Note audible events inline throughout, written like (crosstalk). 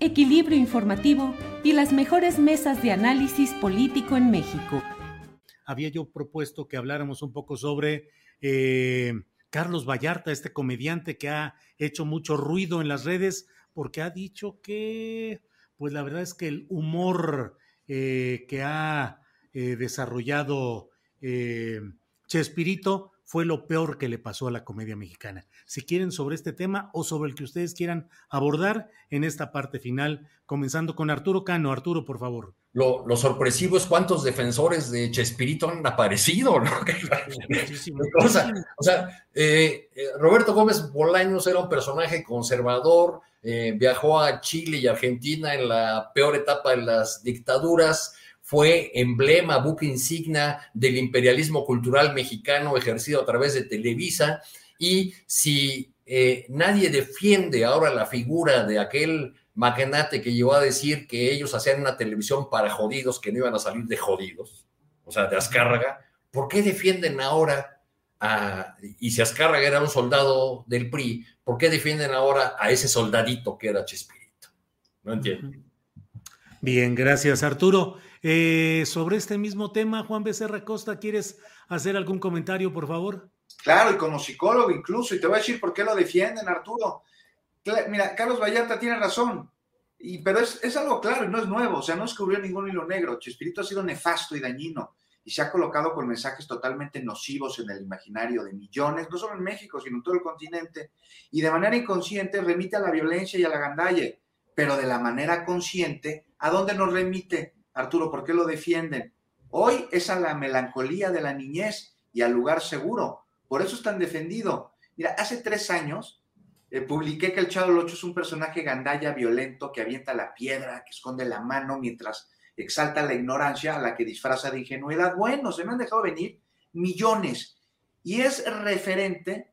equilibrio informativo y las mejores mesas de análisis político en México. Había yo propuesto que habláramos un poco sobre eh, Carlos Vallarta, este comediante que ha hecho mucho ruido en las redes porque ha dicho que, pues la verdad es que el humor eh, que ha eh, desarrollado Chespirito fue lo peor que le pasó a la comedia mexicana. Si quieren sobre este tema o sobre el que ustedes quieran abordar en esta parte final, comenzando con Arturo Cano. Arturo, por favor. Lo, sorpresivo es cuántos defensores de Chespirito han aparecido, ¿no? (laughs) (laughs) o sea, eh, eh, Roberto Gómez Bolaños era un personaje conservador, eh, viajó a Chile y Argentina en la peor etapa de las dictaduras, fue emblema, buque insignia del imperialismo cultural mexicano ejercido a través de Televisa. Y si eh, nadie defiende ahora la figura de aquel magnate que llegó a decir que ellos hacían una televisión para jodidos, que no iban a salir de jodidos, o sea, de Azcárraga, ¿por qué defienden ahora a, y si Azcárraga era un soldado del PRI, ¿por qué defienden ahora a ese soldadito que era Chespirito? No entiendo. Bien, gracias Arturo. Eh, sobre este mismo tema, Juan Becerra Costa, ¿quieres hacer algún comentario, por favor? Claro, y como psicólogo incluso, y te voy a decir por qué lo defienden, Arturo. Mira, Carlos Vallarta tiene razón, y, pero es, es algo claro y no es nuevo, o sea, no descubrió ningún hilo negro. Chespirito ha sido nefasto y dañino y se ha colocado con mensajes totalmente nocivos en el imaginario de millones, no solo en México, sino en todo el continente, y de manera inconsciente remite a la violencia y a la gandalle, pero de la manera consciente, ¿a dónde nos remite? Arturo, ¿por qué lo defienden? Hoy es a la melancolía de la niñez y al lugar seguro. Por eso es tan defendido. Mira, hace tres años eh, publiqué que el Chavo Locho es un personaje gandalla violento que avienta la piedra, que esconde la mano mientras exalta la ignorancia a la que disfraza de ingenuidad. Bueno, se me han dejado venir millones. Y es referente,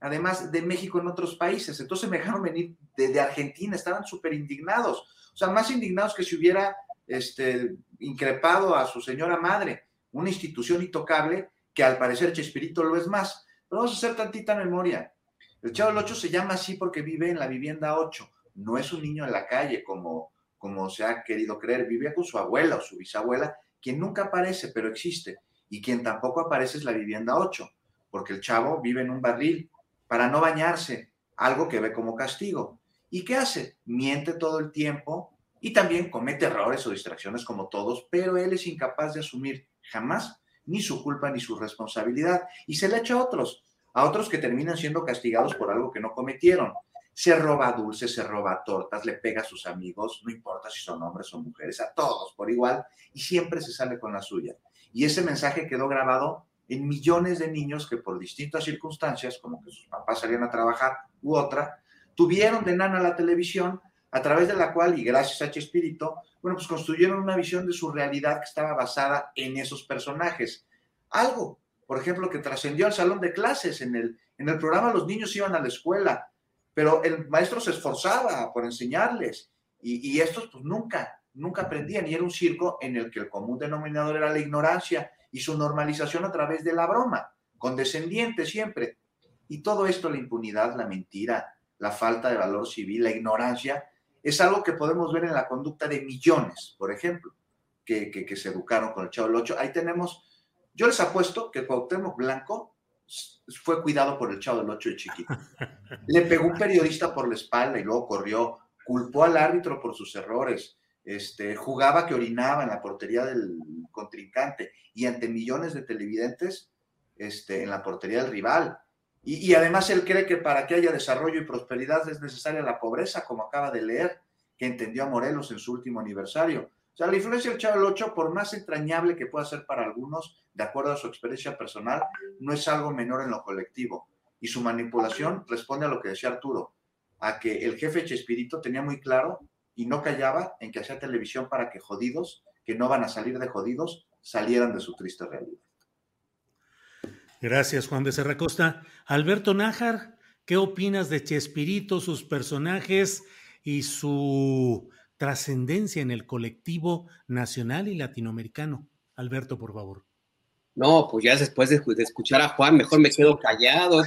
además de México en otros países. Entonces me dejaron venir de, Argentina, estaban súper indignados. O sea, más indignados que si hubiera este, increpado a su señora madre, una institución intocable que al parecer Chespirito lo es más. Pero vamos a hacer tantita memoria. El Chavo del 8 se llama así porque vive en la vivienda 8. No es un niño en la calle como, como se ha querido creer. Vive con su abuela o su bisabuela, quien nunca aparece, pero existe. Y quien tampoco aparece es la vivienda 8, porque el chavo vive en un barril para no bañarse, algo que ve como castigo. ¿Y qué hace? Miente todo el tiempo, y también comete errores o distracciones como todos, pero él es incapaz de asumir jamás ni su culpa ni su responsabilidad y se le echa a otros, a otros que terminan siendo castigados por algo que no cometieron. Se roba dulces, se roba tortas, le pega a sus amigos, no importa si son hombres o mujeres, a todos por igual y siempre se sale con la suya. Y ese mensaje quedó grabado en millones de niños que por distintas circunstancias, como que sus papás salían a trabajar u otra, tuvieron de nana la televisión a través de la cual, y gracias a Chespirito, bueno, pues construyeron una visión de su realidad que estaba basada en esos personajes. Algo, por ejemplo, que trascendió al salón de clases. En el, en el programa los niños iban a la escuela, pero el maestro se esforzaba por enseñarles y, y estos pues nunca, nunca aprendían y era un circo en el que el común denominador era la ignorancia y su normalización a través de la broma, condescendiente siempre. Y todo esto, la impunidad, la mentira, la falta de valor civil, la ignorancia, es algo que podemos ver en la conducta de millones, por ejemplo, que, que, se educaron con el Chavo del Ocho. Ahí tenemos, yo les apuesto que Cuauhtémoc Blanco fue cuidado por el Chavo del Ocho de chiquito. (laughs) Le pegó un periodista por la espalda y luego corrió, culpó al árbitro por sus errores, este, jugaba que orinaba en la portería del contrincante y ante millones de televidentes este, en la portería del rival. Y, además él cree que para que haya desarrollo y prosperidad es necesaria la pobreza, como acaba de leer, que entendió a Morelos en su último aniversario. O sea, la influencia del Chavo del Ocho, por más entrañable que pueda ser para algunos, de acuerdo a su experiencia personal, no es algo menor en lo colectivo. Y su manipulación responde a lo que decía Arturo, a que el jefe Chespirito tenía muy claro y no callaba en que hacía televisión para que jodidos, que no van a salir de jodidos, salieran de su triste realidad. Gracias, Juan de Serracosta. Alberto Nájar, ¿qué opinas de Chespirito, sus personajes y su trascendencia en el colectivo nacional y latinoamericano? Alberto, por favor. No, pues ya después de, escuchar a Juan, mejor me quedo callado.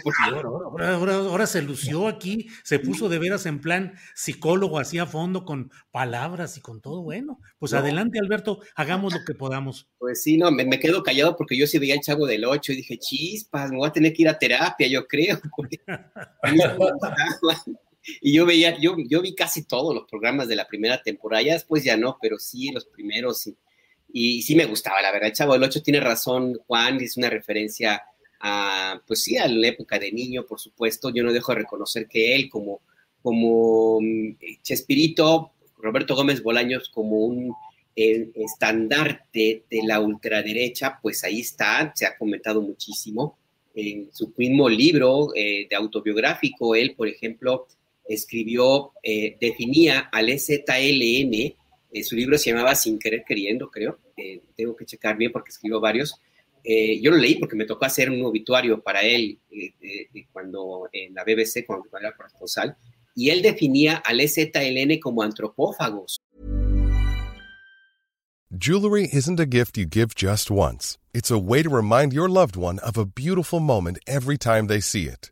Ahora, se lució aquí, se puso de veras en plan psicólogo, así a fondo, con palabras y con todo. Bueno, pues adelante, Alberto, hagamos lo que podamos. Pues sí, no, me, quedo callado porque yo sí veía el chavo del 8 y dije, chispas, me voy a tener que ir a terapia, yo creo. (laughs) y yo veía, yo, yo vi casi todos los programas de la primera temporada, ya después ya no, pero sí, los primeros sí y sí me gustaba, la verdad. Chavo del 8 tiene razón, Juan, es una referencia a, pues sí, a la época de niño, por supuesto. Yo no dejo de reconocer que él, como, como mm, Chespirito, Roberto Gómez Bolaños, como un eh, estandarte de la ultraderecha, pues ahí está, se ha comentado muchísimo. En su mismo libro eh, de autobiográfico, él, por ejemplo, escribió, eh, definía al EZLN eh, su libro se llamaba Sin querer queriendo, creo. Eh, tengo que checar bien porque escribió varios. Eh, yo lo leí porque me tocó hacer un obituario para él cuando en la BBC, cuando era corresponsal, y él definía al EZLN como antropófagos. Jewelry isn't a gift you give just once. It's a way to remind your loved one of a beautiful moment every time they see it.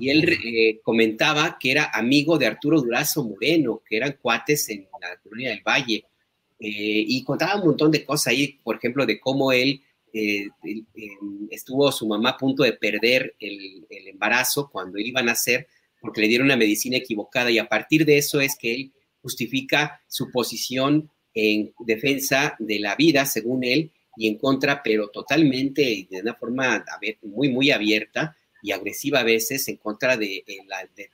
Y él eh, comentaba que era amigo de Arturo Durazo Moreno, que eran cuates en la colonia del Valle. Eh, y contaba un montón de cosas ahí, por ejemplo, de cómo él eh, estuvo su mamá a punto de perder el, el, embarazo cuando él iba a nacer porque le dieron una medicina equivocada y a partir de eso es que él justifica su posición en defensa de la vida, según él, y en contra, pero totalmente y de una forma muy, muy abierta, y agresiva a veces en contra de,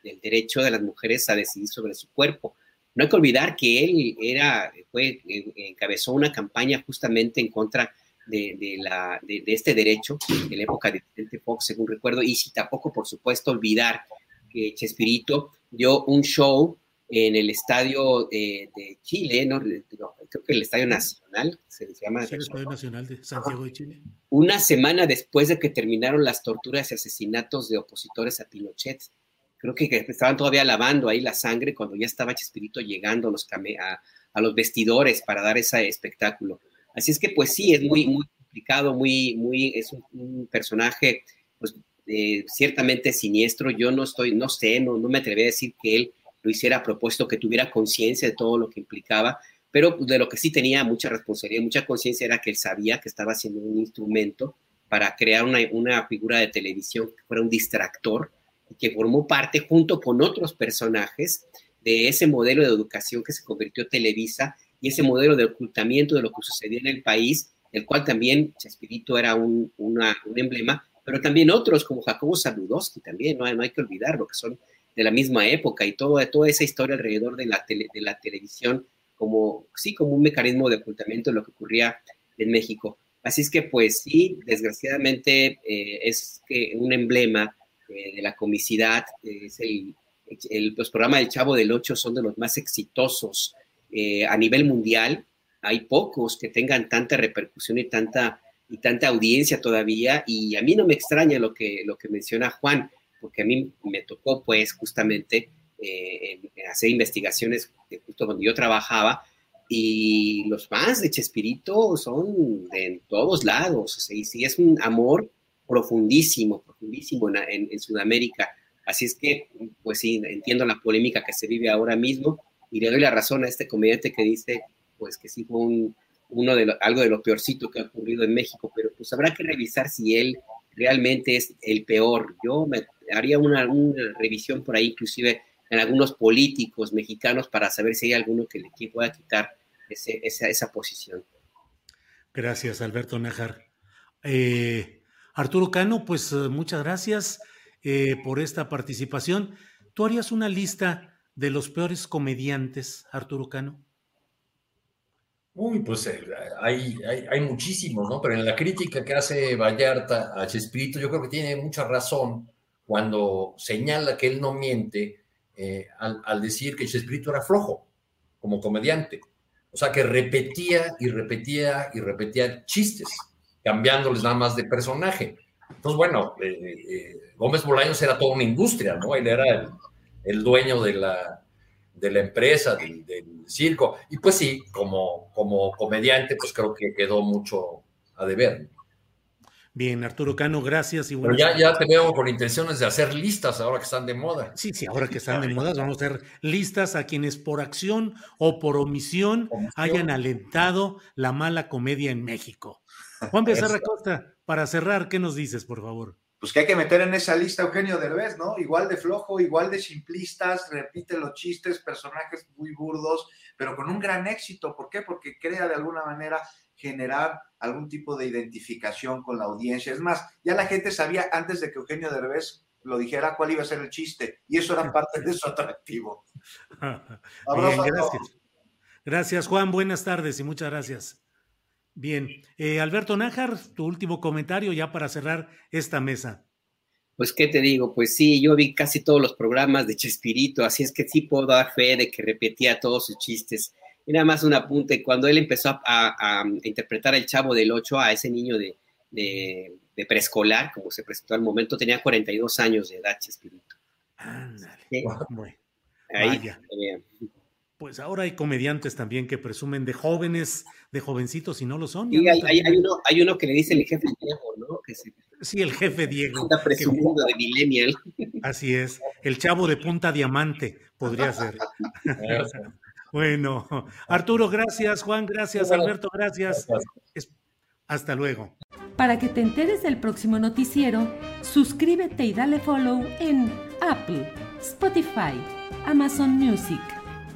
del derecho de las mujeres a decidir sobre su cuerpo. No hay que olvidar que él era, fue, eh, encabezó una campaña justamente en contra de, la, de, este derecho en la época de Vicente Fox, según recuerdo, y si tampoco, por supuesto, olvidar que Chespirito dio un show en el estadio de, Chile, ¿no? Creo que el Estadio Nacional, se llama. el Estadio Nacional de Santiago de Chile. Una semana después de que terminaron las torturas y asesinatos de opositores a Pinochet. Creo que estaban todavía lavando ahí la sangre cuando ya estaba Chespirito llegando a los, a, los vestidores para dar ese espectáculo. Así es que, pues sí, es muy, muy complicado, muy, muy, es un, personaje, pues, eh, ciertamente siniestro. Yo no estoy, no sé, no, no me atreví a decir que él lo hiciera a propósito, que tuviera conciencia de todo lo que implicaba, pero de lo que sí tenía mucha responsabilidad, mucha conciencia era que él sabía que estaba haciendo un instrumento para crear una, figura de televisión que fuera un distractor y que formó parte junto con otros personajes de ese modelo de educación que se convirtió Televisa y ese modelo de ocultamiento de lo que sucedía en el país, el cual también Chespirito era un, emblema, pero también otros como Jacobo Saludowski también, no hay, que olvidarlo, que son de la misma época y todo, toda esa historia alrededor de la televisión como, sí, como un mecanismo de ocultamiento de lo que ocurría en México. Así es que, pues sí, desgraciadamente eh, es un emblema eh, de la comicidad, es el, los programas del Chavo del Ocho son de los más exitosos eh, a nivel mundial. Hay pocos que tengan tanta repercusión y tanta, y tanta audiencia todavía. Y a mí no me extraña lo que, lo que menciona Juan, porque a mí me tocó, pues, justamente hacer investigaciones justo cuando yo trabajaba y los fans de Chespirito son de en todos lados, y sí es un amor profundísimo, profundísimo en, en, Sudamérica. Así es que, pues sí, entiendo la polémica que se vive ahora mismo y le doy la razón a este comediante que dice, pues que sí fue un, uno de algo de lo peorcito que ha ocurrido en México, pero pues habrá que revisar si él realmente es el peor. Yo me haría una, una revisión por ahí, inclusive en algunos políticos mexicanos para saber si hay alguno que le pueda quitar esa, esa, posición. Gracias, Alberto Najar. Eh, Arturo Cano, pues eh, muchas gracias eh, por esta participación. ¿Tú harías una lista de los peores comediantes, Arturo Cano? Uy, pues hay, hay, hay, muchísimos, ¿no? Pero en la crítica que hace Vallarta a Chespirito, yo creo que tiene mucha razón cuando señala que él no miente al, al, decir que Chespirito era flojo como comediante. O sea, que repetía y repetía y repetía chistes, cambiándoles nada más de personaje. Entonces, bueno, eh, eh, Gómez Bolaños era toda una industria, ¿no? Él era el, dueño de la, de la empresa, del, circo. Y pues sí, como, como comediante, pues creo que quedó mucho a deber. Bien, Arturo Cano, gracias. Y Pero ya, ya te veo con intenciones de hacer listas ahora que están de moda. Sí, sí, ahora que están de moda, vamos a hacer listas a quienes por acción o por omisión, hayan alentado la mala comedia en México. Juan Becerra Costa, para cerrar, ¿qué nos dices, por favor? Pues que hay que meter en esa lista Eugenio Derbez, ¿no? Igual de flojo, igual de simplistas, repite los chistes, personajes muy burdos, pero con un gran éxito. ¿Por qué? Porque crea de alguna manera generar algún tipo de identificación con la audiencia. Es más, ya la gente sabía antes de que Eugenio Derbez lo dijera cuál iba a ser el chiste, y eso era parte de su atractivo. (laughs) Bien, gracias. Gracias, Juan. Buenas tardes y muchas gracias. Bien, eh, Alberto Nájar, tu último comentario ya para cerrar esta mesa. Pues, ¿qué te digo? Pues sí, yo vi casi todos los programas de Chespirito, así es que sí puedo dar fe de que repetía todos sus chistes. Y nada más un apunte, cuando él empezó a, interpretar el chavo del 8 a ese niño de, de, preescolar, como se presentó al momento, tenía 42 años de edad, Chespirito. Ándale. Bueno, ahí, Pues ahora hay comediantes también que presumen de jóvenes, de jovencitos y no lo son. Sí, hay, uno, hay, uno, que le dice el jefe Diego, ¿no? sí, el jefe Diego. Está presumiendo de millennial. Así es, el chavo de punta diamante podría ser. (laughs) Bueno, Arturo, gracias, Juan, gracias, Alberto, gracias. Hasta luego. Para que te enteres del próximo noticiero, suscríbete y dale follow en Apple, Spotify, Amazon Music,